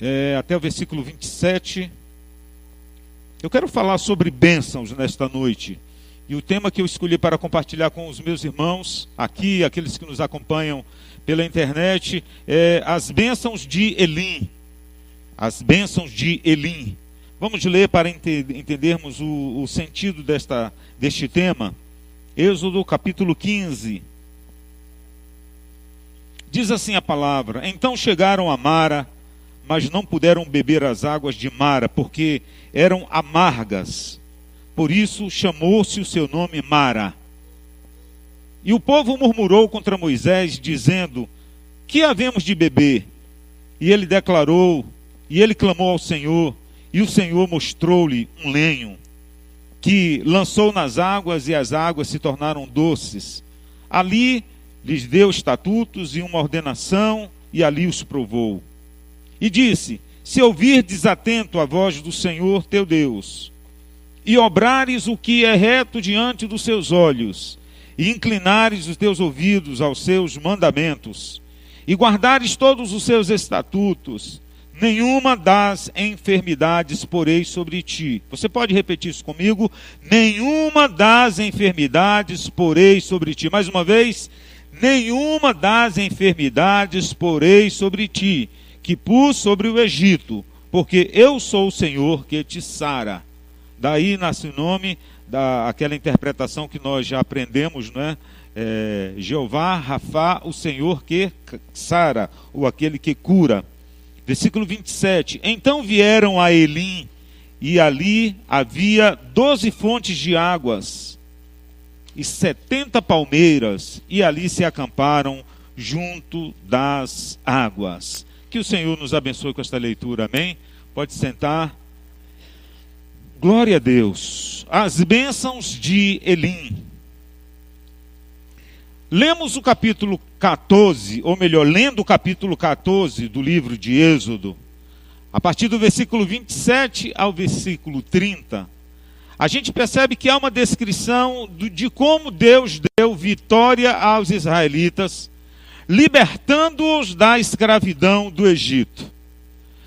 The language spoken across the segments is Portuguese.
é, até o versículo 27. Eu quero falar sobre bênçãos nesta noite. E o tema que eu escolhi para compartilhar com os meus irmãos aqui, aqueles que nos acompanham pela internet, é as bênçãos de Elim. As bênçãos de Elim. Vamos ler para ente entendermos o, o sentido desta, deste tema. Êxodo capítulo 15. Diz assim a palavra: Então chegaram a Mara, mas não puderam beber as águas de Mara, porque eram amargas. Por isso chamou-se o seu nome Mara. E o povo murmurou contra Moisés, dizendo: Que havemos de beber? E ele declarou, e ele clamou ao Senhor, e o Senhor mostrou-lhe um lenho, que lançou nas águas, e as águas se tornaram doces. Ali lhes deu estatutos e uma ordenação, e ali os provou. E disse: Se ouvirdes atento a voz do Senhor teu Deus, e obrares o que é reto diante dos seus olhos, e inclinares os teus ouvidos aos seus mandamentos, e guardares todos os seus estatutos, nenhuma das enfermidades porei sobre ti. Você pode repetir isso comigo? Nenhuma das enfermidades porei sobre ti. Mais uma vez, nenhuma das enfermidades porei sobre ti, que pus sobre o Egito, porque eu sou o Senhor que te sara. Daí nasce o nome daquela interpretação que nós já aprendemos, não é? é Jeová, Rafá, o Senhor que sara, ou aquele que cura. Versículo 27. Então vieram a Elim, e ali havia doze fontes de águas, e setenta palmeiras, e ali se acamparam junto das águas. Que o Senhor nos abençoe com esta leitura, amém? Pode sentar. Glória a Deus. As bênçãos de Elim. Lemos o capítulo 14, ou melhor, lendo o capítulo 14 do livro de Êxodo, a partir do versículo 27 ao versículo 30, a gente percebe que há uma descrição de como Deus deu vitória aos israelitas, libertando-os da escravidão do Egito.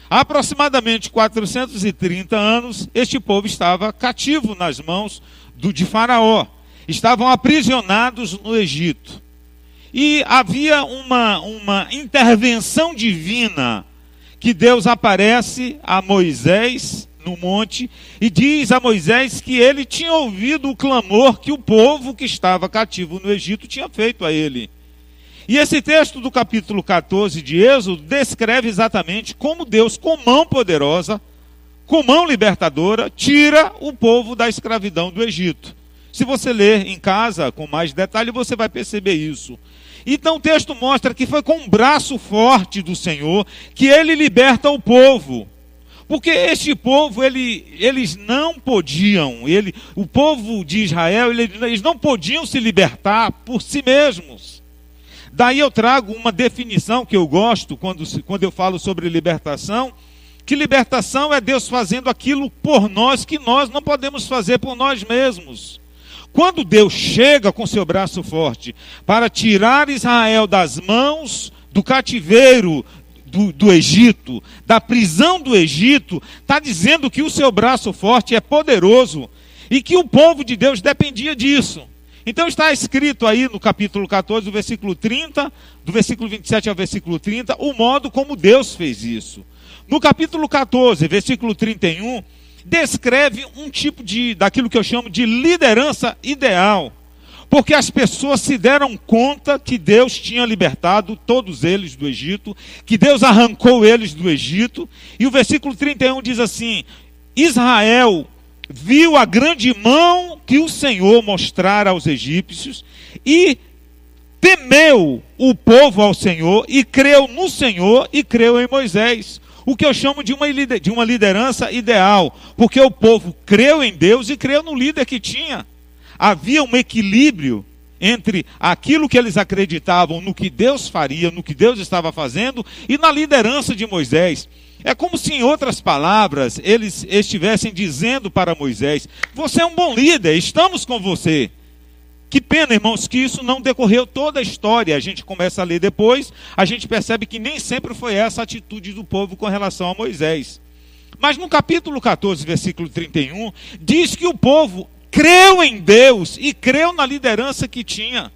Há aproximadamente 430 anos, este povo estava cativo nas mãos do, de Faraó. Estavam aprisionados no Egito. E havia uma, uma intervenção divina que Deus aparece a Moisés no monte e diz a Moisés que ele tinha ouvido o clamor que o povo que estava cativo no Egito tinha feito a ele. E esse texto do capítulo 14 de Êxodo descreve exatamente como Deus, com mão poderosa, com mão libertadora, tira o povo da escravidão do Egito. Se você ler em casa com mais detalhe, você vai perceber isso. Então o texto mostra que foi com um braço forte do Senhor que ele liberta o povo. Porque este povo, ele, eles não podiam, ele, o povo de Israel, ele, eles não podiam se libertar por si mesmos. Daí eu trago uma definição que eu gosto quando, quando eu falo sobre libertação, que libertação é Deus fazendo aquilo por nós que nós não podemos fazer por nós mesmos. Quando Deus chega com seu braço forte para tirar Israel das mãos do cativeiro do, do Egito, da prisão do Egito, está dizendo que o seu braço forte é poderoso e que o povo de Deus dependia disso. Então está escrito aí no capítulo 14, do versículo 30, do versículo 27 ao versículo 30, o modo como Deus fez isso. No capítulo 14, versículo 31, descreve um tipo de daquilo que eu chamo de liderança ideal. Porque as pessoas se deram conta que Deus tinha libertado todos eles do Egito, que Deus arrancou eles do Egito, e o versículo 31 diz assim: Israel viu a grande mão que o Senhor mostrara aos egípcios e temeu o povo ao Senhor e creu no Senhor e creu em Moisés. O que eu chamo de uma, de uma liderança ideal, porque o povo creu em Deus e creu no líder que tinha. Havia um equilíbrio entre aquilo que eles acreditavam no que Deus faria, no que Deus estava fazendo e na liderança de Moisés. É como se, em outras palavras, eles estivessem dizendo para Moisés: Você é um bom líder, estamos com você. Que pena, irmãos, que isso não decorreu toda a história. A gente começa a ler depois, a gente percebe que nem sempre foi essa a atitude do povo com relação a Moisés. Mas no capítulo 14, versículo 31, diz que o povo creu em Deus e creu na liderança que tinha.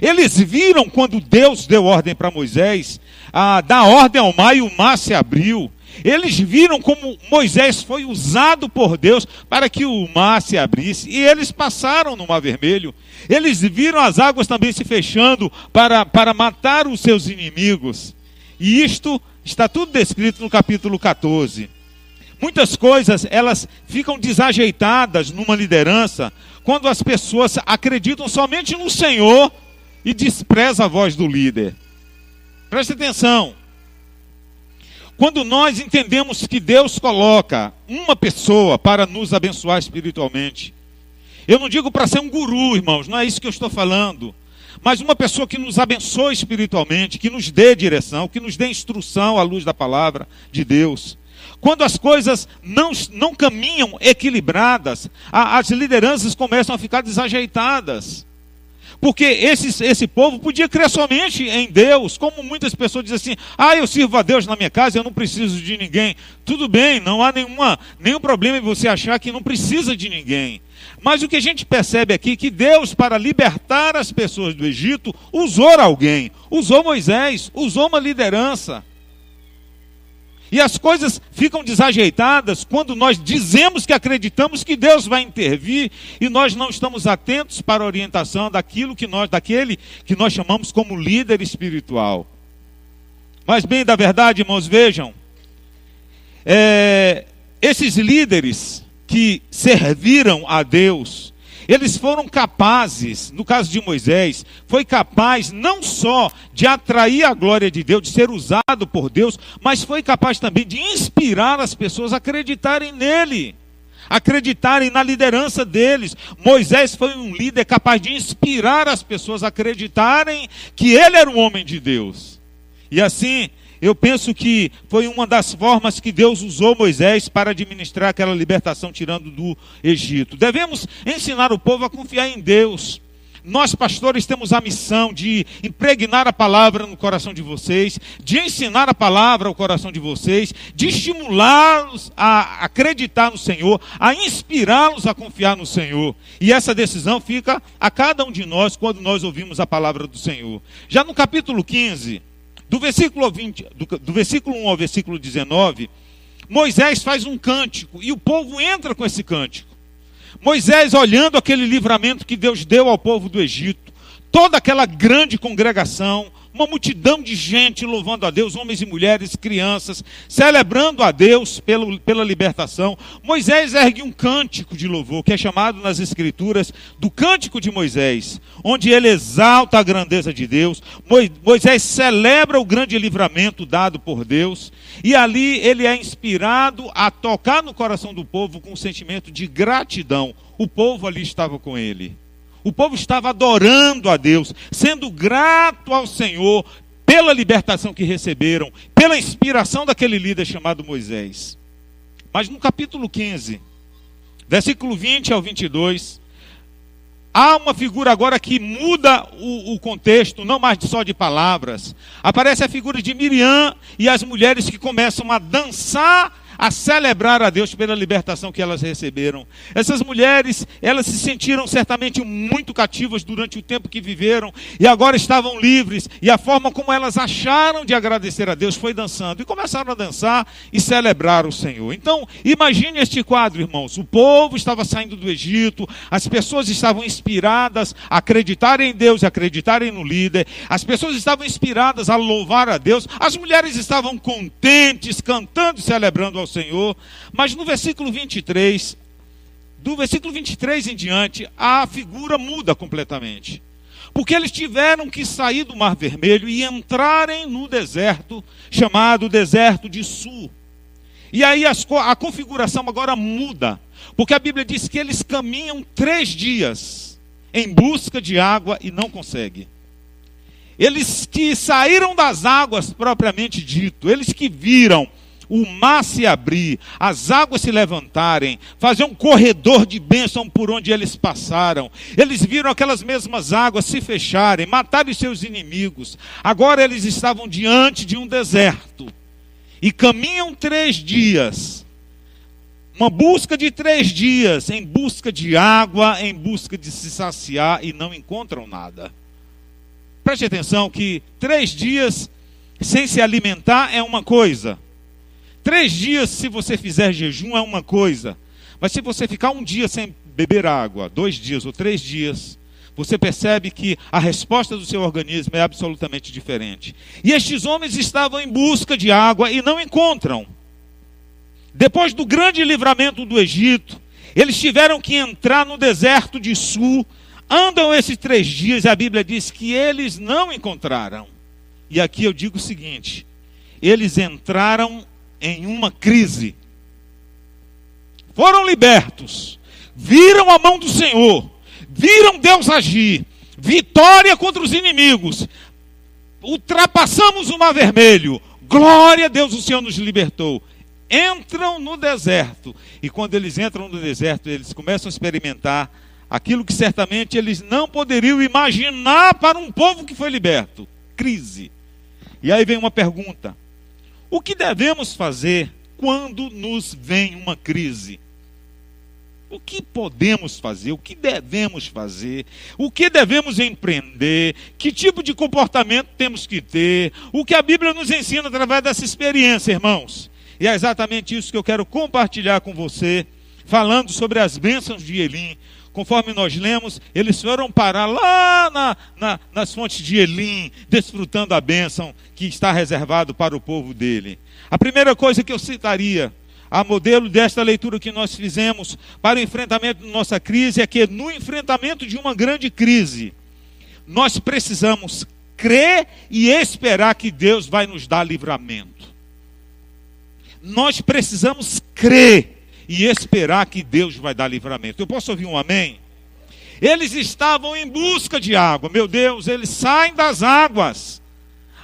Eles viram quando Deus deu ordem para Moisés, a dar ordem ao mar e o mar se abriu. Eles viram como Moisés foi usado por Deus para que o mar se abrisse e eles passaram no Mar Vermelho. Eles viram as águas também se fechando para, para matar os seus inimigos. E isto está tudo descrito no capítulo 14. Muitas coisas elas ficam desajeitadas numa liderança quando as pessoas acreditam somente no Senhor e desprezam a voz do líder. Preste atenção. Quando nós entendemos que Deus coloca uma pessoa para nos abençoar espiritualmente, eu não digo para ser um guru, irmãos, não é isso que eu estou falando, mas uma pessoa que nos abençoe espiritualmente, que nos dê direção, que nos dê instrução à luz da palavra de Deus. Quando as coisas não, não caminham equilibradas, a, as lideranças começam a ficar desajeitadas. Porque esse, esse povo podia crer somente em Deus, como muitas pessoas dizem assim: ah, eu sirvo a Deus na minha casa, eu não preciso de ninguém. Tudo bem, não há nenhuma, nenhum problema em você achar que não precisa de ninguém. Mas o que a gente percebe aqui é que Deus, para libertar as pessoas do Egito, usou alguém, usou Moisés, usou uma liderança. E as coisas ficam desajeitadas quando nós dizemos que acreditamos que Deus vai intervir e nós não estamos atentos para a orientação daquilo que nós, daquele que nós chamamos como líder espiritual. Mas bem da verdade, irmãos, vejam, é, esses líderes que serviram a Deus, eles foram capazes, no caso de Moisés, foi capaz não só de atrair a glória de Deus, de ser usado por Deus, mas foi capaz também de inspirar as pessoas a acreditarem nele, acreditarem na liderança deles. Moisés foi um líder capaz de inspirar as pessoas a acreditarem que ele era um homem de Deus. E assim, eu penso que foi uma das formas que Deus usou Moisés para administrar aquela libertação tirando do Egito. Devemos ensinar o povo a confiar em Deus. Nós, pastores, temos a missão de impregnar a palavra no coração de vocês, de ensinar a palavra ao coração de vocês, de estimulá-los a acreditar no Senhor, a inspirá-los a confiar no Senhor. E essa decisão fica a cada um de nós quando nós ouvimos a palavra do Senhor. Já no capítulo 15, do versículo, 20, do, do versículo 1 ao versículo 19, Moisés faz um cântico e o povo entra com esse cântico. Moisés olhando aquele livramento que Deus deu ao povo do Egito, toda aquela grande congregação, uma multidão de gente louvando a Deus, homens e mulheres, crianças, celebrando a Deus pelo, pela libertação. Moisés ergue um cântico de louvor, que é chamado nas Escrituras do Cântico de Moisés, onde ele exalta a grandeza de Deus. Moisés celebra o grande livramento dado por Deus, e ali ele é inspirado a tocar no coração do povo com um sentimento de gratidão. O povo ali estava com ele. O povo estava adorando a Deus, sendo grato ao Senhor pela libertação que receberam, pela inspiração daquele líder chamado Moisés. Mas no capítulo 15, versículo 20 ao 22, há uma figura agora que muda o, o, contexto, não mais só de palavras. Aparece a figura de Miriam e as mulheres que começam a dançar a celebrar a Deus pela libertação que elas receberam. Essas mulheres, elas se sentiram certamente muito cativas durante o tempo que viveram e agora estavam livres. E a forma como elas acharam de agradecer a Deus foi dançando. E começaram a dançar e celebrar o Senhor. Então, imagine este quadro, irmãos. O povo estava saindo do Egito, as pessoas estavam inspiradas a acreditarem em Deus e acreditarem no líder. As pessoas estavam inspiradas a louvar a Deus. As mulheres estavam contentes, cantando e celebrando ao Senhor. Mas no versículo 23, do versículo 23 em diante, a figura muda completamente. Porque eles tiveram que sair do Mar Vermelho e entrarem no deserto, chamado deserto de Sul. E aí as, a configuração agora muda. Porque a Bíblia diz que eles caminham três dias em busca de água e não conseguem. Eles que saíram das águas propriamente dito, eles que viram o mar se abrir, as águas se levantarem, fazer um corredor de bênção por onde eles passaram. Eles viram aquelas mesmas águas se fecharem, matarem seus inimigos. Agora eles estavam diante de um deserto e caminham três dias. Uma busca de três dias, em busca de água, em busca de se saciar e não encontram nada. Preste atenção que três dias sem se alimentar é uma coisa. Três dias, se você fizer jejum, é uma coisa. Mas se você ficar um dia sem beber água, dois dias ou três dias, você percebe que a resposta do seu organismo é absolutamente diferente. E estes homens estavam em busca de água e não encontram. Depois do grande livramento do Egito, eles tiveram que entrar no deserto de Sul. Andam esses três dias a Bíblia diz que eles não encontraram. E aqui eu digo o seguinte: eles entraram em uma crise. Foram libertos, viram a mão do Senhor, viram Deus agir, vitória contra os inimigos, ultrapassamos o mar vermelho, glória a Deus, o Senhor nos libertou. Entram no deserto, e quando eles entram no deserto, eles começam a experimentar aquilo que certamente eles não poderiam imaginar para um povo que foi liberto: crise. E aí vem uma pergunta: o que devemos fazer quando nos vem uma crise? O que podemos fazer? O que devemos fazer? O que devemos empreender? Que tipo de comportamento temos que ter? O que a Bíblia nos ensina através dessa experiência, irmãos? E é exatamente isso que eu quero compartilhar com você, falando sobre as bênçãos de Elim, conforme nós lemos, eles foram parar lá na, na, nas fontes de Elim, desfrutando a bênção que está reservado para o povo dele. A primeira coisa que eu citaria, a modelo desta leitura que nós fizemos para o enfrentamento da nossa crise, é que no enfrentamento de uma grande crise, nós precisamos crer e esperar que Deus vai nos dar livramento. Nós precisamos crer e esperar que Deus vai dar livramento. Eu posso ouvir um amém? Eles estavam em busca de água. Meu Deus, eles saem das águas.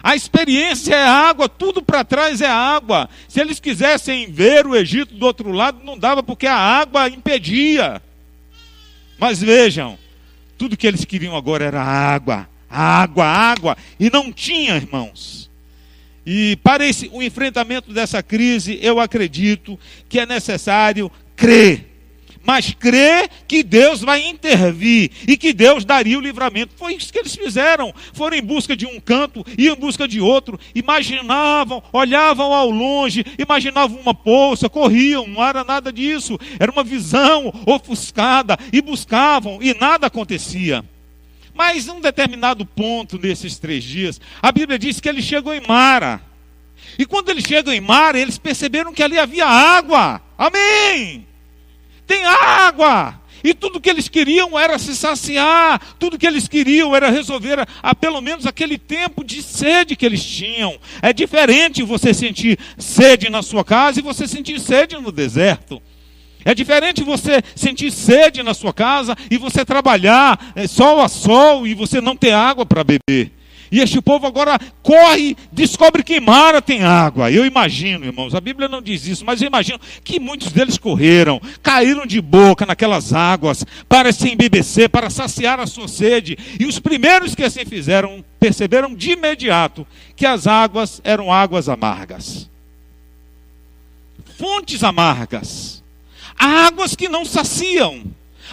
A experiência é água, tudo para trás é água. Se eles quisessem ver o Egito do outro lado, não dava porque a água impedia. Mas vejam, tudo que eles queriam agora era água, água, água, e não tinha, irmãos. E para esse, o enfrentamento dessa crise, eu acredito que é necessário crer. Mas crer que Deus vai intervir e que Deus daria o livramento. Foi isso que eles fizeram. Foram em busca de um canto, iam em busca de outro, imaginavam, olhavam ao longe, imaginavam uma poça, corriam, não era nada disso. Era uma visão ofuscada e buscavam e nada acontecia. Mas um determinado ponto nesses três dias, a Bíblia diz que ele chegou em Mara. E quando eles chegam em Mara, eles perceberam que ali havia água. Amém! Tem água! E tudo que eles queriam era se saciar, tudo que eles queriam era resolver a, a, pelo menos aquele tempo de sede que eles tinham. É diferente você sentir sede na sua casa e você sentir sede no deserto. É diferente você sentir sede na sua casa e você trabalhar é, sol a sol e você não ter água para beber. E este povo agora corre, descobre que Mara tem água. Eu imagino, irmãos, a Bíblia não diz isso, mas eu imagino que muitos deles correram, caíram de boca naquelas águas para se embebecer, para saciar a sua sede. E os primeiros que assim fizeram perceberam de imediato que as águas eram águas amargas fontes amargas águas que não saciam,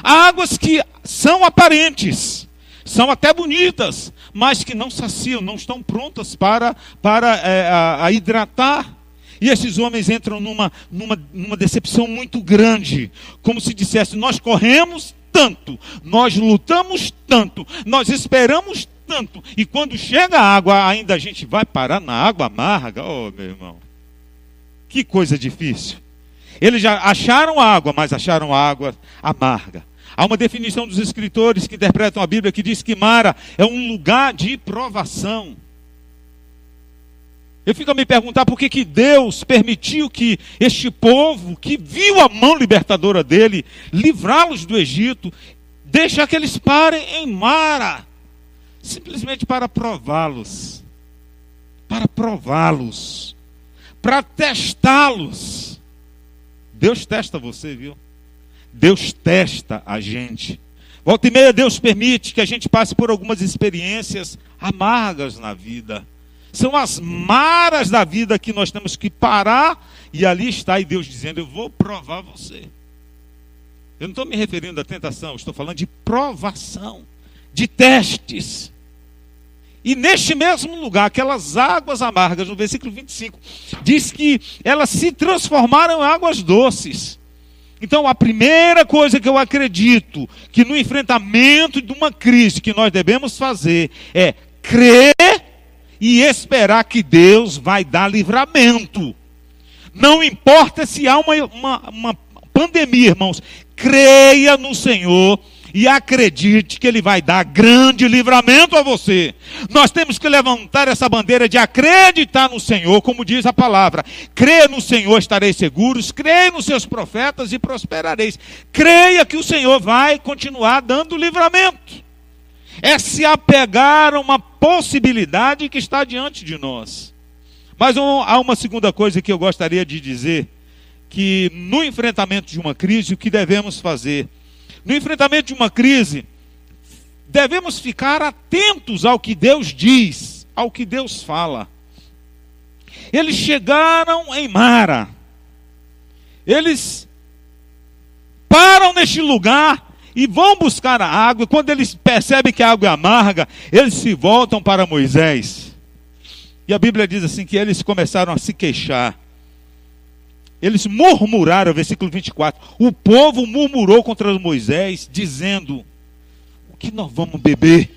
águas que são aparentes, são até bonitas, mas que não saciam, não estão prontas para, para é, a, a hidratar. E esses homens entram numa, numa, numa decepção muito grande, como se dissesse: nós corremos tanto, nós lutamos tanto, nós esperamos tanto, e quando chega a água, ainda a gente vai parar na água amarga. Oh, meu irmão, que coisa difícil. Eles já acharam água, mas acharam água amarga. Há uma definição dos escritores que interpretam a Bíblia que diz que Mara é um lugar de provação. Eu fico a me perguntar por que, que Deus permitiu que este povo, que viu a mão libertadora dele, livrá-los do Egito, deixar que eles parem em Mara, simplesmente para prová-los. Para prová-los para testá-los. Deus testa você, viu? Deus testa a gente. Volta e meia, Deus permite que a gente passe por algumas experiências amargas na vida. São as maras da vida que nós temos que parar e ali está e Deus dizendo: Eu vou provar você. Eu não estou me referindo à tentação, estou falando de provação, de testes. E neste mesmo lugar, aquelas águas amargas, no versículo 25, diz que elas se transformaram em águas doces. Então, a primeira coisa que eu acredito que no enfrentamento de uma crise que nós devemos fazer é crer e esperar que Deus vai dar livramento. Não importa se há uma, uma, uma pandemia, irmãos, creia no Senhor e acredite que Ele vai dar grande livramento a você. Nós temos que levantar essa bandeira de acreditar no Senhor, como diz a palavra. Crê no Senhor, estareis seguros. Creia nos seus profetas e prosperareis. Creia que o Senhor vai continuar dando livramento. É se apegar a uma possibilidade que está diante de nós. Mas há uma segunda coisa que eu gostaria de dizer que no enfrentamento de uma crise, o que devemos fazer no enfrentamento de uma crise, devemos ficar atentos ao que Deus diz, ao que Deus fala. Eles chegaram em Mara. Eles param neste lugar e vão buscar a água. E quando eles percebem que a água é amarga, eles se voltam para Moisés. E a Bíblia diz assim que eles começaram a se queixar. Eles murmuraram, versículo 24. O povo murmurou contra Moisés, dizendo: O que nós vamos beber?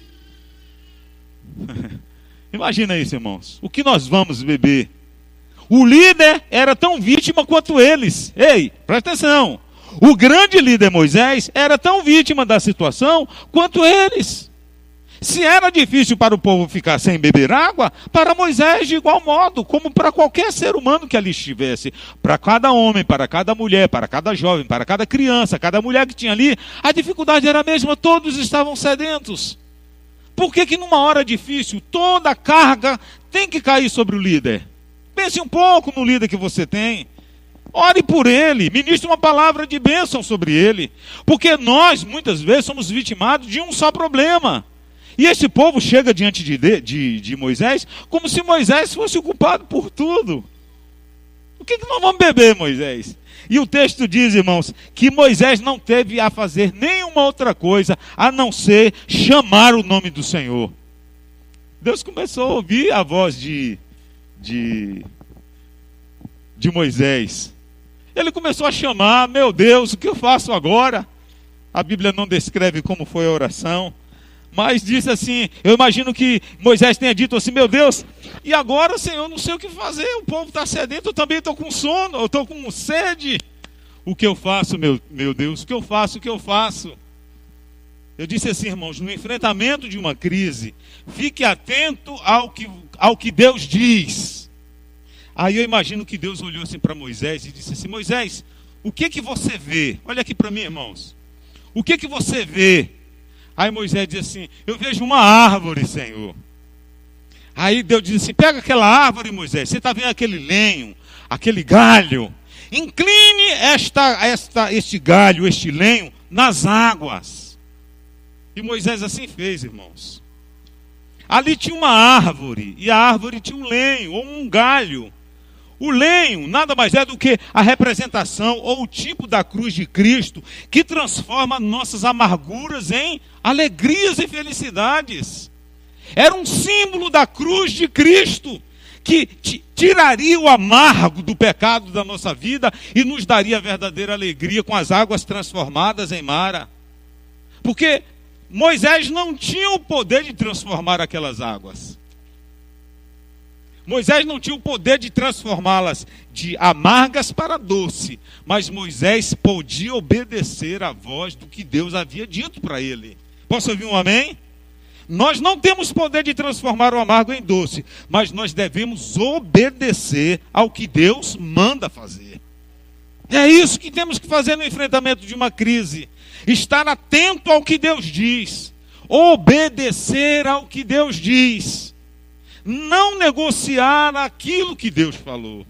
Imagina isso, irmãos. O que nós vamos beber? O líder era tão vítima quanto eles. Ei, presta atenção. O grande líder Moisés era tão vítima da situação quanto eles. Se era difícil para o povo ficar sem beber água, para Moisés de igual modo, como para qualquer ser humano que ali estivesse. Para cada homem, para cada mulher, para cada jovem, para cada criança, cada mulher que tinha ali, a dificuldade era a mesma, todos estavam sedentos. Por que, que numa hora difícil toda a carga tem que cair sobre o líder? Pense um pouco no líder que você tem. Ore por ele, ministre uma palavra de bênção sobre ele. Porque nós, muitas vezes, somos vitimados de um só problema. E esse povo chega diante de, de, de Moisés como se Moisés fosse o culpado por tudo. O que, que nós vamos beber, Moisés? E o texto diz, irmãos, que Moisés não teve a fazer nenhuma outra coisa a não ser chamar o nome do Senhor. Deus começou a ouvir a voz de, de, de Moisés. Ele começou a chamar, meu Deus, o que eu faço agora? A Bíblia não descreve como foi a oração, mas disse assim: Eu imagino que Moisés tenha dito assim: Meu Deus, e agora, Senhor, não sei o que fazer. O povo está sedento, eu também estou com sono, eu estou com sede. O que eu faço, meu, meu Deus? O que eu faço? O que eu faço? Eu disse assim, irmãos: no enfrentamento de uma crise, fique atento ao que, ao que Deus diz. Aí eu imagino que Deus olhou assim para Moisés e disse assim: Moisés, o que que você vê? Olha aqui para mim, irmãos. O que que você vê? Aí Moisés diz assim: Eu vejo uma árvore, Senhor. Aí Deus diz assim: Pega aquela árvore, Moisés. Você está vendo aquele lenho, aquele galho. Incline esta, esta, este galho, este lenho, nas águas. E Moisés assim fez, irmãos. Ali tinha uma árvore, e a árvore tinha um lenho, ou um galho. O lenho nada mais é do que a representação ou o tipo da cruz de Cristo que transforma nossas amarguras em alegrias e felicidades. Era um símbolo da cruz de Cristo que tiraria o amargo do pecado da nossa vida e nos daria verdadeira alegria com as águas transformadas em mara. Porque Moisés não tinha o poder de transformar aquelas águas. Moisés não tinha o poder de transformá-las de amargas para doce, mas Moisés podia obedecer à voz do que Deus havia dito para ele. Posso ouvir um amém? Nós não temos poder de transformar o amargo em doce, mas nós devemos obedecer ao que Deus manda fazer. É isso que temos que fazer no enfrentamento de uma crise. Estar atento ao que Deus diz. Obedecer ao que Deus diz não negociar aquilo que Deus falou.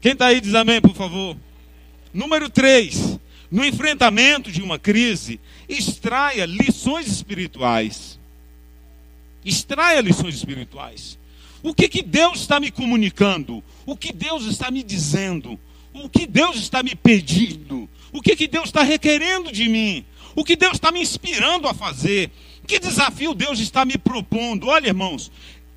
Quem está aí diz amém, por favor. Número 3. No enfrentamento de uma crise, extraia lições espirituais. Extraia lições espirituais. O que, que Deus está me comunicando? O que Deus está me dizendo? O que Deus está me pedindo? O que, que Deus está requerendo de mim? O que Deus está me inspirando a fazer? Que desafio Deus está me propondo? Olha, irmãos,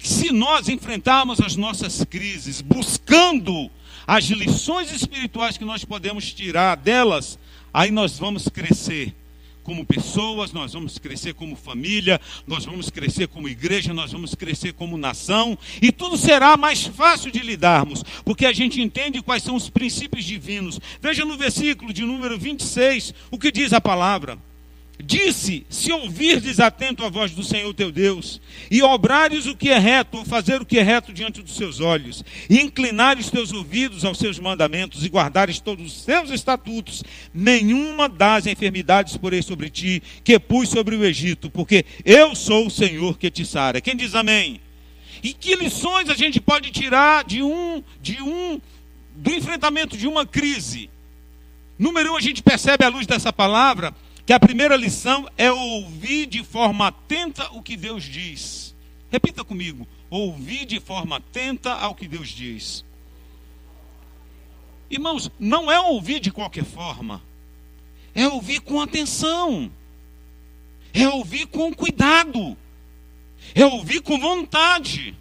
se nós enfrentarmos as nossas crises buscando as lições espirituais que nós podemos tirar delas, aí nós vamos crescer como pessoas, nós vamos crescer como família, nós vamos crescer como igreja, nós vamos crescer como nação, e tudo será mais fácil de lidarmos, porque a gente entende quais são os princípios divinos. Veja no versículo de número 26 o que diz a palavra. Disse: Se ouvirdes atento a voz do Senhor teu Deus, e obrares o que é reto, ou fazer o que é reto diante dos seus olhos, e inclinares teus ouvidos aos seus mandamentos, e guardares todos os seus estatutos, nenhuma das enfermidades porei sobre ti, que pus sobre o Egito, porque eu sou o Senhor que te sara. Quem diz amém? E que lições a gente pode tirar de um, de um, do enfrentamento de uma crise? Número um, a gente percebe à luz dessa palavra que a primeira lição é ouvir de forma atenta o que Deus diz. Repita comigo: ouvir de forma atenta ao que Deus diz. Irmãos, não é ouvir de qualquer forma, é ouvir com atenção, é ouvir com cuidado, é ouvir com vontade,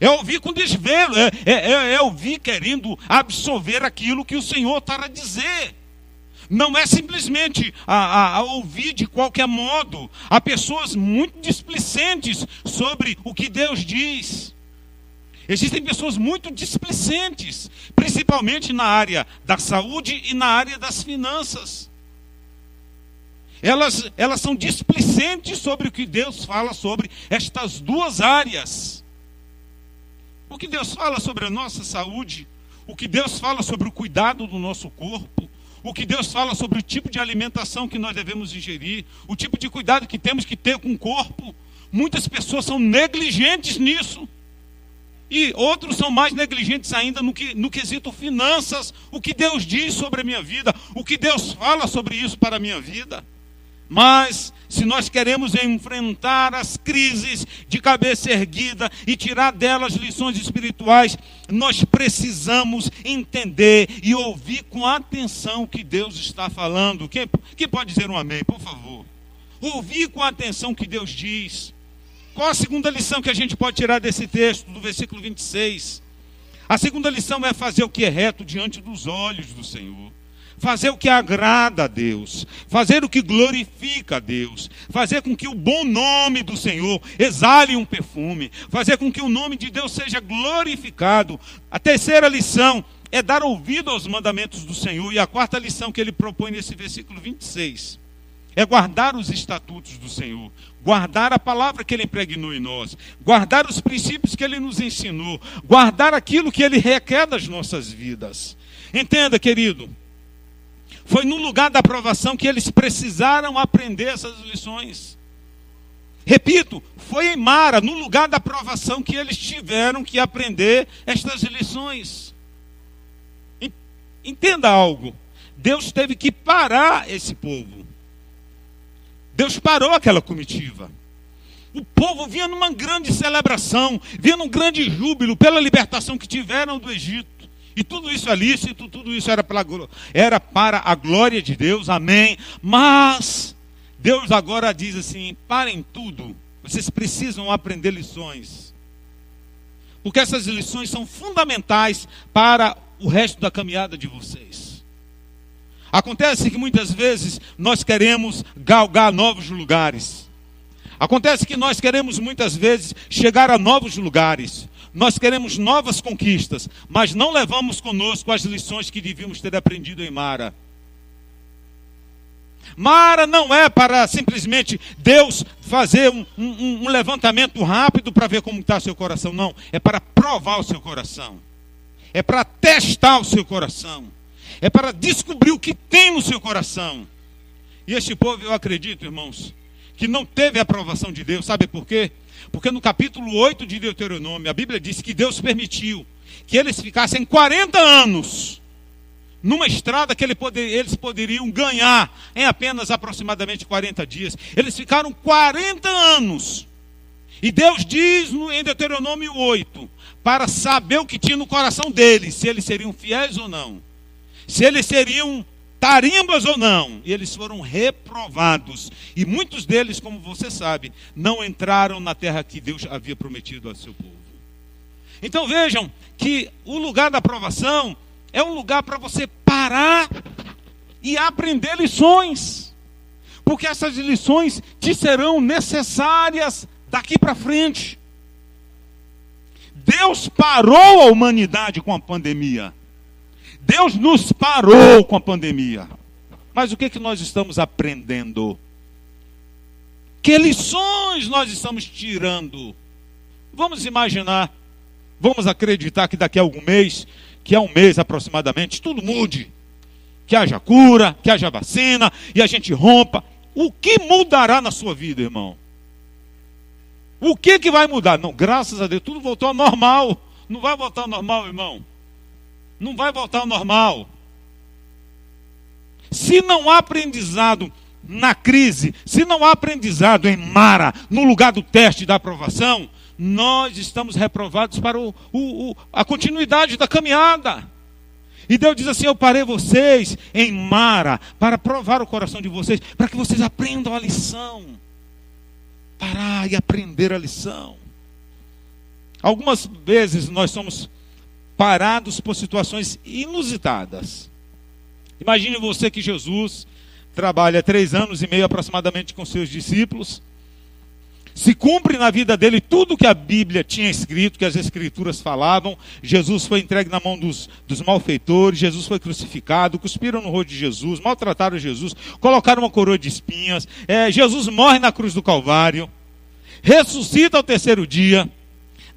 é ouvir com desvelo, é, é, é, é ouvir querendo absorver aquilo que o Senhor está a dizer. Não é simplesmente a, a, a, ouvir de qualquer modo. Há pessoas muito displicentes sobre o que Deus diz. Existem pessoas muito displicentes, principalmente na área da saúde e na área das finanças. Elas, elas são displicentes sobre o que Deus fala sobre estas duas áreas. O que Deus fala sobre a nossa saúde, o que Deus fala sobre o cuidado do nosso corpo, o que Deus fala sobre o tipo de alimentação que nós devemos ingerir, o tipo de cuidado que temos que ter com o corpo. Muitas pessoas são negligentes nisso. E outros são mais negligentes ainda no, que, no quesito finanças. O que Deus diz sobre a minha vida, o que Deus fala sobre isso para a minha vida. Mas, se nós queremos enfrentar as crises de cabeça erguida e tirar delas lições espirituais, nós precisamos entender e ouvir com atenção o que Deus está falando. Quem, quem pode dizer um amém, por favor? Ouvir com atenção o que Deus diz. Qual a segunda lição que a gente pode tirar desse texto, do versículo 26? A segunda lição é fazer o que é reto diante dos olhos do Senhor fazer o que agrada a Deus, fazer o que glorifica a Deus, fazer com que o bom nome do Senhor exale um perfume, fazer com que o nome de Deus seja glorificado. A terceira lição é dar ouvido aos mandamentos do Senhor, e a quarta lição que ele propõe nesse versículo 26 é guardar os estatutos do Senhor, guardar a palavra que ele impregnou em nós, guardar os princípios que ele nos ensinou, guardar aquilo que ele requer das nossas vidas. Entenda, querido, foi no lugar da aprovação que eles precisaram aprender essas lições. Repito, foi em Mara, no lugar da aprovação, que eles tiveram que aprender estas lições. Entenda algo. Deus teve que parar esse povo. Deus parou aquela comitiva. O povo vinha numa grande celebração, vinha num grande júbilo pela libertação que tiveram do Egito. E tudo isso é lícito, tudo isso era, pela, era para a glória de Deus, amém. Mas Deus agora diz assim: parem tudo, vocês precisam aprender lições. Porque essas lições são fundamentais para o resto da caminhada de vocês. Acontece que muitas vezes nós queremos galgar novos lugares. Acontece que nós queremos muitas vezes chegar a novos lugares. Nós queremos novas conquistas, mas não levamos conosco as lições que devíamos ter aprendido em Mara. Mara não é para simplesmente Deus fazer um, um, um levantamento rápido para ver como está seu coração, não. É para provar o seu coração. É para testar o seu coração. É para descobrir o que tem no seu coração. E este povo, eu acredito, irmãos, que não teve a aprovação de Deus. Sabe por quê? Porque no capítulo 8 de Deuteronômio, a Bíblia diz que Deus permitiu que eles ficassem 40 anos numa estrada que eles poderiam ganhar em apenas aproximadamente 40 dias. Eles ficaram 40 anos. E Deus diz em Deuteronômio 8: para saber o que tinha no coração deles, se eles seriam fiéis ou não, se eles seriam tarimbas ou não, e eles foram reprovados. E muitos deles, como você sabe, não entraram na terra que Deus havia prometido ao seu povo. Então vejam que o lugar da aprovação é um lugar para você parar e aprender lições. Porque essas lições te serão necessárias daqui para frente. Deus parou a humanidade com a pandemia. Deus nos parou com a pandemia. Mas o que, é que nós estamos aprendendo? Que lições nós estamos tirando? Vamos imaginar, vamos acreditar que daqui a algum mês, que é um mês aproximadamente, tudo mude. Que haja cura, que haja vacina e a gente rompa. O que mudará na sua vida, irmão? O que, que vai mudar? Não, graças a Deus, tudo voltou ao normal. Não vai voltar ao normal, irmão. Não vai voltar ao normal. Se não há aprendizado na crise, se não há aprendizado em Mara, no lugar do teste da aprovação, nós estamos reprovados para o, o, o, a continuidade da caminhada. E Deus diz assim: Eu parei vocês em Mara para provar o coração de vocês, para que vocês aprendam a lição parar e aprender a lição. Algumas vezes nós somos parados por situações inusitadas. Imagine você que Jesus trabalha três anos e meio aproximadamente com seus discípulos se cumpre na vida dele tudo que a Bíblia tinha escrito, que as Escrituras falavam. Jesus foi entregue na mão dos, dos malfeitores, Jesus foi crucificado, cuspiram no rosto de Jesus, maltrataram Jesus, colocaram uma coroa de espinhas. É, Jesus morre na cruz do Calvário, ressuscita ao terceiro dia,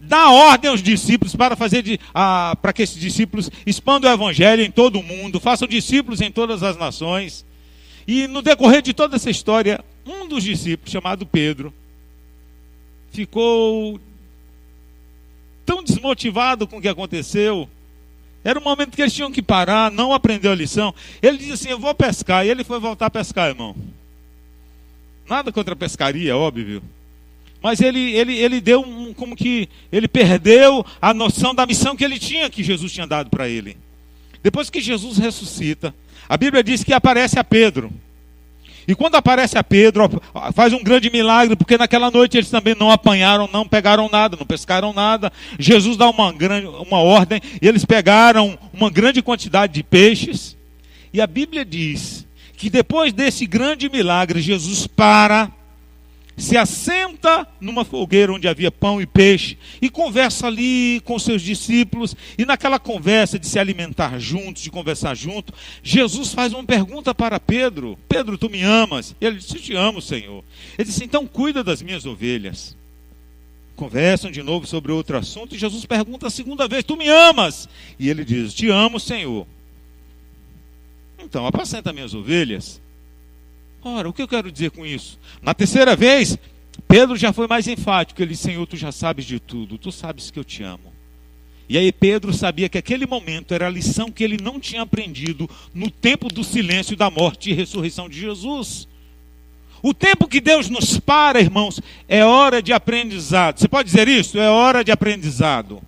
dá ordem aos discípulos para fazer de, para que esses discípulos expandam o evangelho em todo o mundo, façam discípulos em todas as nações. E no decorrer de toda essa história, um dos discípulos, chamado Pedro, ficou tão desmotivado com o que aconteceu. Era um momento que eles tinham que parar, não aprendeu a lição. Ele disse assim: Eu vou pescar. E ele foi voltar a pescar, irmão. Nada contra a pescaria, óbvio. Mas ele, ele, ele deu um, como que ele perdeu a noção da missão que ele tinha, que Jesus tinha dado para ele. Depois que Jesus ressuscita, a Bíblia diz que aparece a Pedro. E quando aparece a Pedro, faz um grande milagre, porque naquela noite eles também não apanharam, não pegaram nada, não pescaram nada. Jesus dá uma, grande, uma ordem, e eles pegaram uma grande quantidade de peixes. E a Bíblia diz que depois desse grande milagre, Jesus para se assenta numa fogueira onde havia pão e peixe e conversa ali com seus discípulos. E naquela conversa de se alimentar juntos, de conversar junto, Jesus faz uma pergunta para Pedro: Pedro, tu me amas? E ele disse: Te amo, Senhor. Ele disse: Então cuida das minhas ovelhas. Conversam de novo sobre outro assunto e Jesus pergunta a segunda vez: Tu me amas? E ele diz: Te amo, Senhor. Então apacenta minhas ovelhas. Ora, o que eu quero dizer com isso? Na terceira vez, Pedro já foi mais enfático. Ele disse: Senhor, tu já sabes de tudo, tu sabes que eu te amo. E aí Pedro sabia que aquele momento era a lição que ele não tinha aprendido no tempo do silêncio da morte e ressurreição de Jesus. O tempo que Deus nos para, irmãos, é hora de aprendizado. Você pode dizer isso? É hora de aprendizado.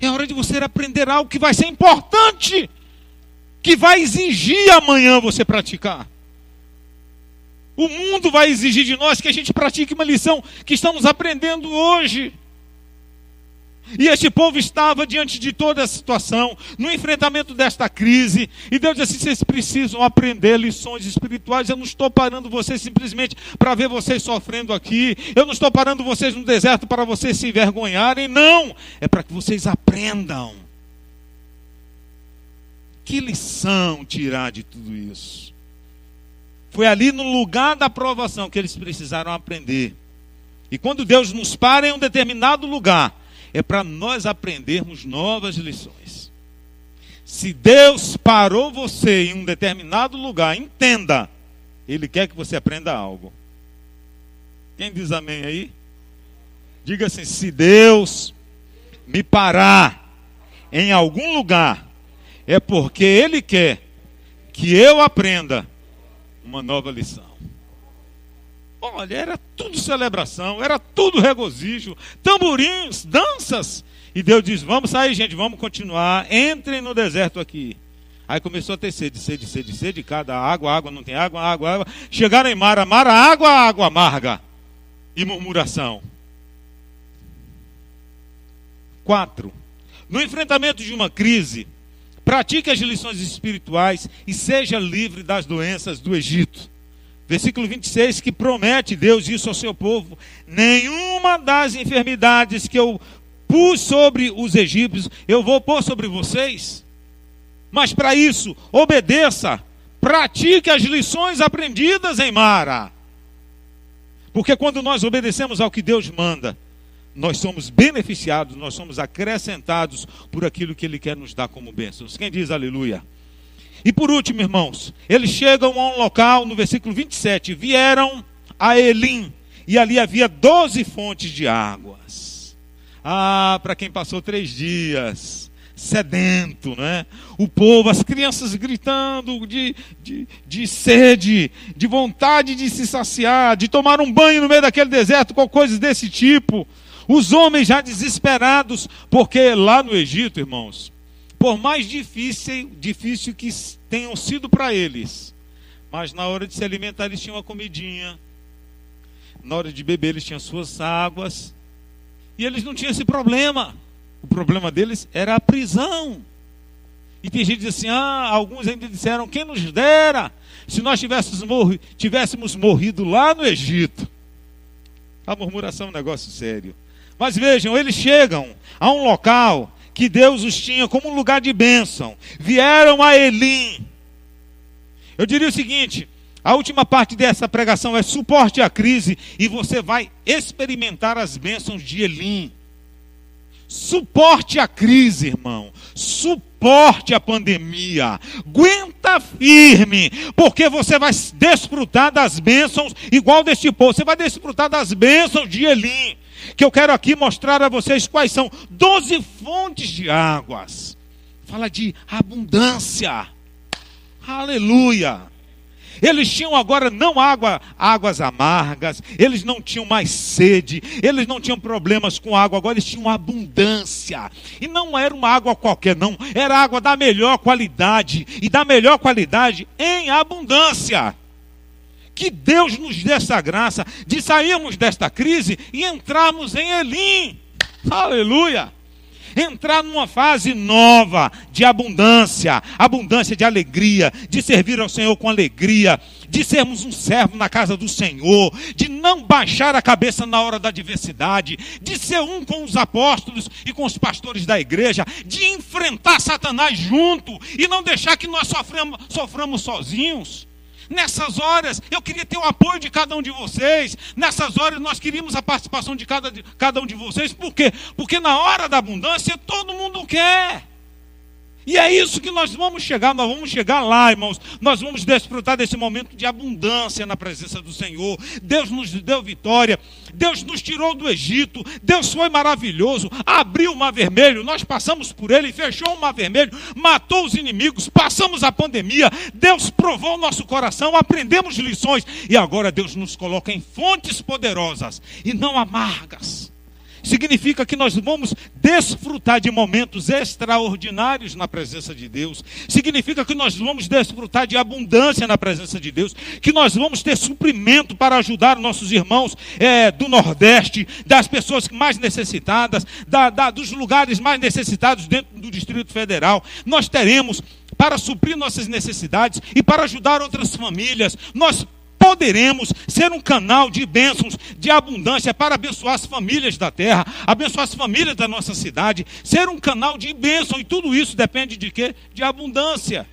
É hora de você aprender algo que vai ser importante, que vai exigir amanhã você praticar. O mundo vai exigir de nós que a gente pratique uma lição que estamos aprendendo hoje. E este povo estava diante de toda a situação, no enfrentamento desta crise, e Deus disse: vocês precisam aprender lições espirituais. Eu não estou parando vocês simplesmente para ver vocês sofrendo aqui, eu não estou parando vocês no deserto para vocês se envergonharem, não, é para que vocês aprendam. Que lição tirar de tudo isso? Foi ali no lugar da aprovação que eles precisaram aprender. E quando Deus nos para em um determinado lugar, é para nós aprendermos novas lições. Se Deus parou você em um determinado lugar, entenda, Ele quer que você aprenda algo. Quem diz amém aí? Diga assim: se Deus me parar em algum lugar, é porque Ele quer que eu aprenda uma nova lição. Olha, era tudo celebração, era tudo regozijo, tamborins, danças. E Deus diz: Vamos sair, gente, vamos continuar. Entrem no deserto aqui. Aí começou a ter sede, sede, sede, sede, cada água, água, não tem água, água, água. Chegaram em Mara, Mara, água, água amarga. E murmuração. Quatro. No enfrentamento de uma crise, pratique as lições espirituais e seja livre das doenças do Egito. Versículo 26, que promete Deus isso ao seu povo: nenhuma das enfermidades que eu pus sobre os egípcios, eu vou pôr sobre vocês. Mas para isso, obedeça, pratique as lições aprendidas em Mara. Porque quando nós obedecemos ao que Deus manda, nós somos beneficiados, nós somos acrescentados por aquilo que Ele quer nos dar como bênçãos. Quem diz aleluia? E por último, irmãos, eles chegam a um local, no versículo 27, vieram a Elim, e ali havia doze fontes de águas. Ah, para quem passou três dias sedento, né? O povo, as crianças gritando de, de, de sede, de vontade de se saciar, de tomar um banho no meio daquele deserto, com coisas desse tipo. Os homens já desesperados, porque lá no Egito, irmãos, por mais difícil, difícil que tenham sido para eles, mas na hora de se alimentar eles tinham uma comidinha, na hora de beber eles tinham suas águas, e eles não tinham esse problema. O problema deles era a prisão. E tem gente que diz assim: ah, alguns ainda disseram, quem nos dera se nós tivéssemos, morri, tivéssemos morrido lá no Egito. A murmuração é um negócio sério. Mas vejam, eles chegam a um local que Deus os tinha como um lugar de bênção. Vieram a Elim. Eu diria o seguinte: a última parte dessa pregação é suporte à crise, e você vai experimentar as bênçãos de Elim. Suporte a crise, irmão. Suporte a pandemia. Aguenta firme, porque você vai desfrutar das bênçãos igual deste povo. Você vai desfrutar das bênçãos de Elim. Que eu quero aqui mostrar a vocês quais são. Doze fontes de águas. Fala de abundância. Aleluia. Eles tinham agora não água, águas amargas, eles não tinham mais sede, eles não tinham problemas com água, agora eles tinham abundância. E não era uma água qualquer, não, era água da melhor qualidade, e da melhor qualidade em abundância. Que Deus nos dê essa graça de sairmos desta crise e entrarmos em Elim. Aleluia! entrar numa fase nova de abundância, abundância de alegria, de servir ao Senhor com alegria, de sermos um servo na casa do Senhor, de não baixar a cabeça na hora da adversidade, de ser um com os apóstolos e com os pastores da igreja, de enfrentar Satanás junto e não deixar que nós soframos, soframos sozinhos. Nessas horas, eu queria ter o apoio de cada um de vocês. Nessas horas, nós queríamos a participação de cada, de cada um de vocês. Por quê? Porque na hora da abundância, todo mundo quer. E é isso que nós vamos chegar, nós vamos chegar lá, irmãos. Nós vamos desfrutar desse momento de abundância na presença do Senhor. Deus nos deu vitória, Deus nos tirou do Egito, Deus foi maravilhoso, abriu o mar vermelho, nós passamos por ele, fechou o mar vermelho, matou os inimigos, passamos a pandemia, Deus provou o nosso coração, aprendemos lições. E agora Deus nos coloca em fontes poderosas e não amargas significa que nós vamos desfrutar de momentos extraordinários na presença de Deus, significa que nós vamos desfrutar de abundância na presença de Deus, que nós vamos ter suprimento para ajudar nossos irmãos é, do Nordeste, das pessoas mais necessitadas, da, da, dos lugares mais necessitados dentro do Distrito Federal. Nós teremos para suprir nossas necessidades e para ajudar outras famílias. Nós poderemos ser um canal de bênçãos, de abundância para abençoar as famílias da terra, abençoar as famílias da nossa cidade, ser um canal de bênção, e tudo isso depende de quê? De abundância.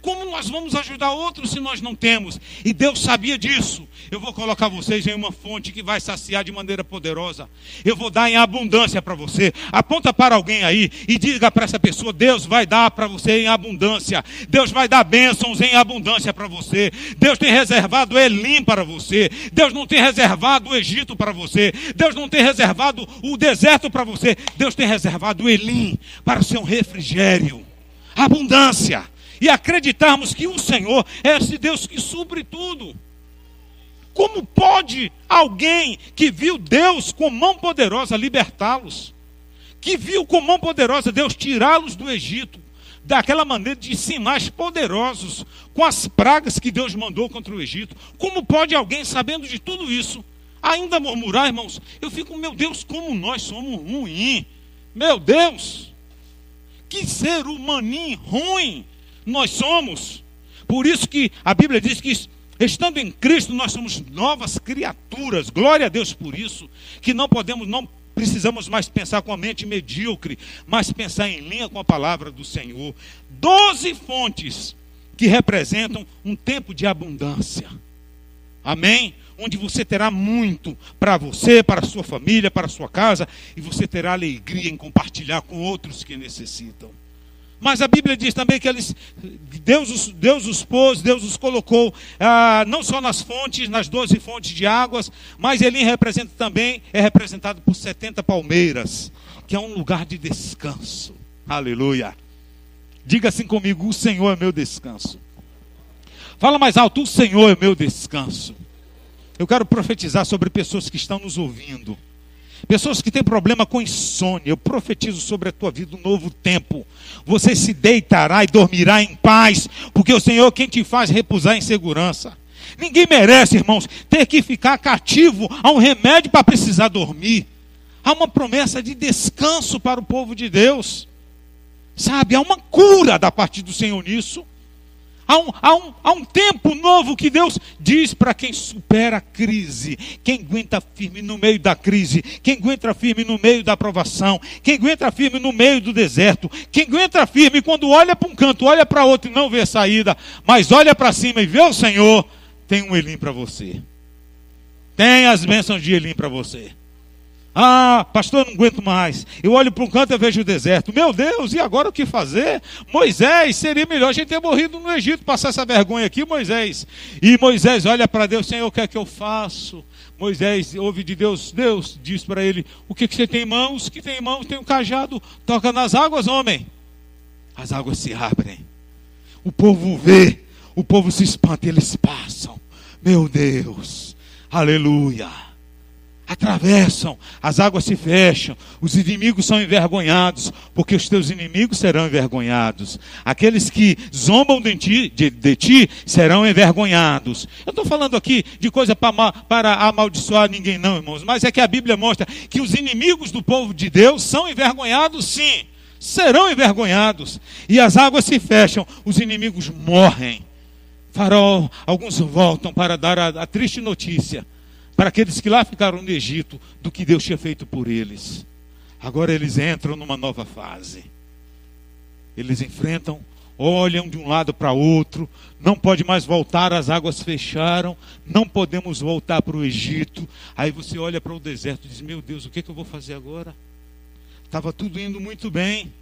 Como nós vamos ajudar outros se nós não temos? E Deus sabia disso. Eu vou colocar vocês em uma fonte que vai saciar de maneira poderosa. Eu vou dar em abundância para você. Aponta para alguém aí e diga para essa pessoa: Deus vai dar para você em abundância. Deus vai dar bênçãos em abundância para você. Deus tem reservado Elim para você. Deus não tem reservado o Egito para você. Deus não tem reservado o deserto para você. Deus tem reservado Elim para o seu refrigério. Abundância e acreditarmos que o Senhor é esse Deus que supre tudo. Como pode alguém que viu Deus com mão poderosa libertá-los? Que viu com mão poderosa Deus tirá-los do Egito, daquela maneira de sinais poderosos, com as pragas que Deus mandou contra o Egito. Como pode alguém, sabendo de tudo isso, ainda murmurar, irmãos? Eu fico, meu Deus, como nós somos ruins. Meu Deus, que ser humaninho ruim nós somos. Por isso que a Bíblia diz que estando em Cristo nós somos novas criaturas. Glória a Deus por isso, que não podemos não precisamos mais pensar com a mente medíocre, mas pensar em linha com a palavra do Senhor. Doze fontes que representam um tempo de abundância. Amém? Onde você terá muito para você, para a sua família, para a sua casa, e você terá alegria em compartilhar com outros que necessitam. Mas a Bíblia diz também que eles, Deus os, Deus os pôs, Deus os colocou, ah, não só nas fontes, nas doze fontes de águas, mas ele representa também, é representado por 70 palmeiras, que é um lugar de descanso. Aleluia. Diga assim comigo: o Senhor é meu descanso. Fala mais alto: o Senhor é meu descanso. Eu quero profetizar sobre pessoas que estão nos ouvindo. Pessoas que têm problema com insônia, eu profetizo sobre a tua vida um novo tempo. Você se deitará e dormirá em paz, porque o Senhor é quem te faz repousar em segurança. Ninguém merece, irmãos, ter que ficar cativo a um remédio para precisar dormir. Há uma promessa de descanso para o povo de Deus. Sabe, há uma cura da parte do Senhor nisso. Há um, há, um, há um tempo novo que Deus diz para quem supera a crise, quem aguenta firme no meio da crise, quem aguenta firme no meio da aprovação, quem aguenta firme no meio do deserto, quem aguenta firme quando olha para um canto, olha para outro e não vê saída, mas olha para cima e vê o Senhor, tem um Elim para você. Tem as bênçãos de Elim para você. Ah, pastor, eu não aguento mais. Eu olho para um canto e vejo o deserto. Meu Deus, e agora o que fazer? Moisés, seria melhor a gente ter morrido no Egito, passar essa vergonha aqui, Moisés. E Moisés olha para Deus, Senhor, o que é que eu faço? Moisés ouve de Deus, Deus diz para ele: O que, que você tem em mãos? Que tem em mãos? Tem um cajado, toca nas águas, homem. As águas se abrem. O povo vê, o povo se espanta, eles passam. Meu Deus, aleluia atravessam, as águas se fecham, os inimigos são envergonhados, porque os teus inimigos serão envergonhados. Aqueles que zombam de ti, de, de ti serão envergonhados. Eu estou falando aqui de coisa para, para amaldiçoar ninguém, não, irmãos, mas é que a Bíblia mostra que os inimigos do povo de Deus são envergonhados, sim, serão envergonhados. E as águas se fecham, os inimigos morrem. Farol, alguns voltam para dar a, a triste notícia para aqueles que lá ficaram no Egito, do que Deus tinha feito por eles. Agora eles entram numa nova fase. Eles enfrentam, olham de um lado para outro, não pode mais voltar, as águas fecharam, não podemos voltar para o Egito. Aí você olha para o deserto e diz: Meu Deus, o que, é que eu vou fazer agora? Estava tudo indo muito bem.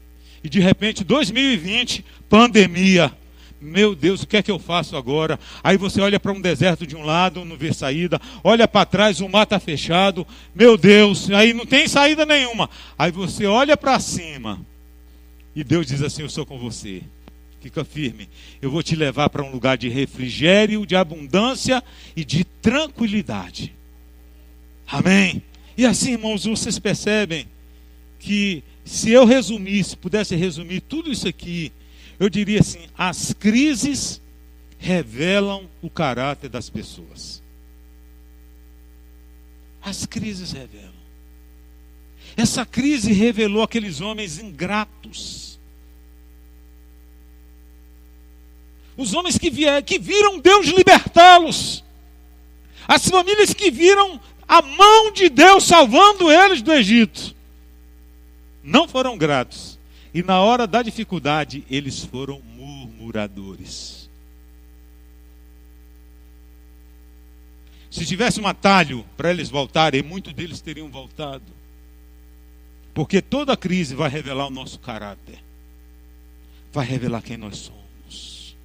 E de repente, 2020, pandemia. Meu Deus, o que é que eu faço agora? Aí você olha para um deserto de um lado, não vê saída. Olha para trás, o mar está fechado. Meu Deus, aí não tem saída nenhuma. Aí você olha para cima. E Deus diz assim: Eu sou com você. Fica firme. Eu vou te levar para um lugar de refrigério, de abundância e de tranquilidade. Amém? E assim, irmãos, vocês percebem que se eu resumisse, pudesse resumir tudo isso aqui eu diria assim: as crises revelam o caráter das pessoas. As crises revelam. Essa crise revelou aqueles homens ingratos. Os homens que, que viram Deus libertá-los. As famílias que viram a mão de Deus salvando eles do Egito. Não foram gratos. E na hora da dificuldade, eles foram murmuradores. Se tivesse um atalho para eles voltarem, muitos deles teriam voltado. Porque toda crise vai revelar o nosso caráter, vai revelar quem nós somos.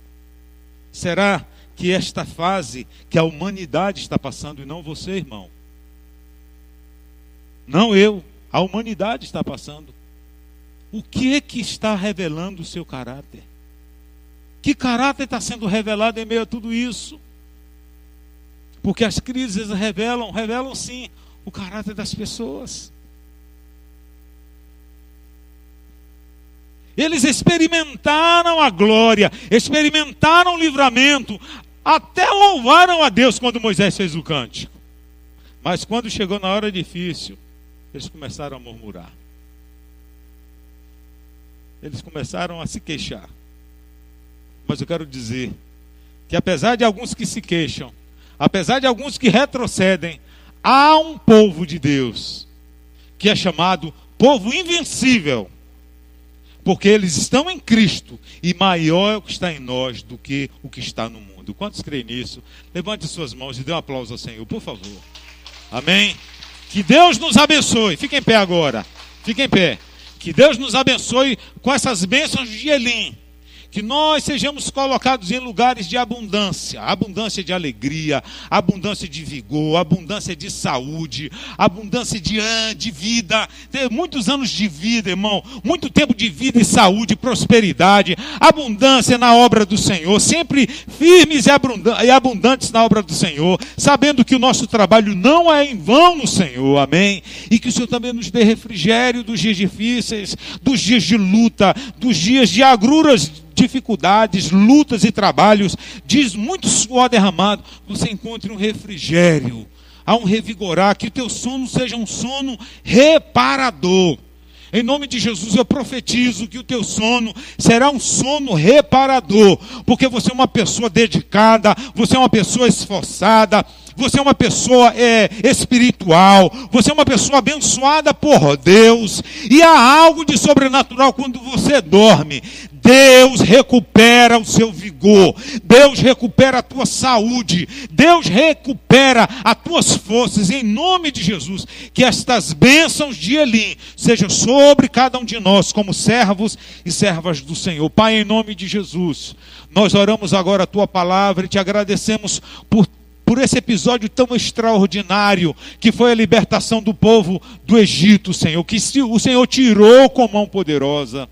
Será que esta fase que a humanidade está passando, e não você, irmão, não eu, a humanidade está passando, o que é que está revelando o seu caráter? Que caráter está sendo revelado em meio a tudo isso? Porque as crises revelam, revelam sim o caráter das pessoas. Eles experimentaram a glória, experimentaram o livramento, até louvaram a Deus quando Moisés fez o cântico. Mas quando chegou na hora difícil, eles começaram a murmurar. Eles começaram a se queixar. Mas eu quero dizer que apesar de alguns que se queixam, apesar de alguns que retrocedem, há um povo de Deus que é chamado povo invencível. Porque eles estão em Cristo e maior é o que está em nós do que o que está no mundo. Quantos creem nisso? Levante suas mãos e dê um aplauso ao Senhor, por favor. Amém. Que Deus nos abençoe. Fique em pé agora. Fique em pé. Que Deus nos abençoe com essas bênçãos de Elim que nós sejamos colocados em lugares de abundância, abundância de alegria, abundância de vigor, abundância de saúde, abundância de, de vida, ter muitos anos de vida, irmão, muito tempo de vida e saúde, prosperidade, abundância na obra do Senhor, sempre firmes e abundantes na obra do Senhor, sabendo que o nosso trabalho não é em vão no Senhor, amém? E que o Senhor também nos dê refrigério dos dias difíceis, dos dias de luta, dos dias de agruras dificuldades, lutas e trabalhos, diz muito suor derramado, você encontre um refrigério, há um revigorar, que o teu sono seja um sono reparador. Em nome de Jesus eu profetizo que o teu sono será um sono reparador, porque você é uma pessoa dedicada, você é uma pessoa esforçada, você é uma pessoa é, espiritual, você é uma pessoa abençoada por Deus, e há algo de sobrenatural quando você dorme. Deus recupera o seu vigor, Deus recupera a tua saúde, Deus recupera as tuas forças, em nome de Jesus. Que estas bênçãos de Elim sejam sobre cada um de nós, como servos e servas do Senhor. Pai, em nome de Jesus, nós oramos agora a tua palavra e te agradecemos por por esse episódio tão extraordinário que foi a libertação do povo do Egito, Senhor, que o Senhor tirou com mão poderosa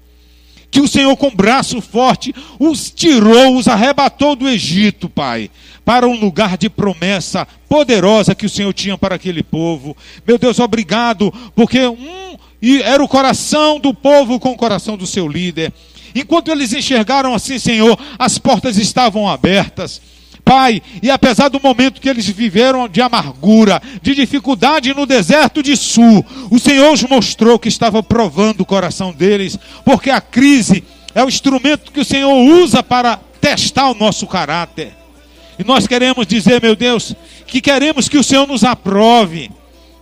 que o Senhor com braço forte os tirou, os arrebatou do Egito, Pai, para um lugar de promessa poderosa que o Senhor tinha para aquele povo. Meu Deus, obrigado, porque um era o coração do povo com o coração do seu líder. Enquanto eles enxergaram assim, Senhor, as portas estavam abertas. Pai, e apesar do momento que eles viveram de amargura, de dificuldade no deserto de Sul, o Senhor os mostrou que estava provando o coração deles, porque a crise é o instrumento que o Senhor usa para testar o nosso caráter. E nós queremos dizer, meu Deus, que queremos que o Senhor nos aprove.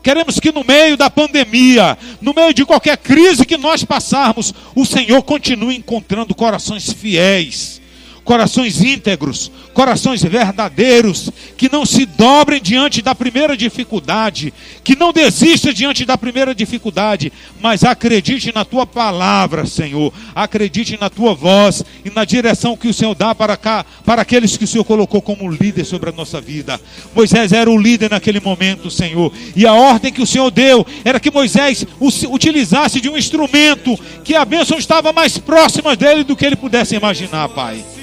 Queremos que no meio da pandemia, no meio de qualquer crise que nós passarmos, o Senhor continue encontrando corações fiéis corações íntegros, corações verdadeiros, que não se dobrem diante da primeira dificuldade, que não desista diante da primeira dificuldade, mas acredite na tua palavra, Senhor, acredite na tua voz e na direção que o Senhor dá para cá, para aqueles que o Senhor colocou como líder sobre a nossa vida. Moisés era o líder naquele momento, Senhor, e a ordem que o Senhor deu era que Moisés utilizasse de um instrumento que a bênção estava mais próxima dele do que ele pudesse imaginar, Pai.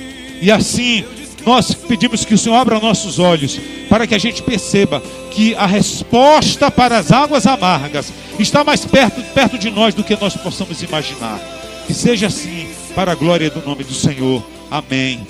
E assim, nós pedimos que o Senhor abra nossos olhos para que a gente perceba que a resposta para as águas amargas está mais perto, perto de nós do que nós possamos imaginar. Que seja assim, para a glória do nome do Senhor. Amém.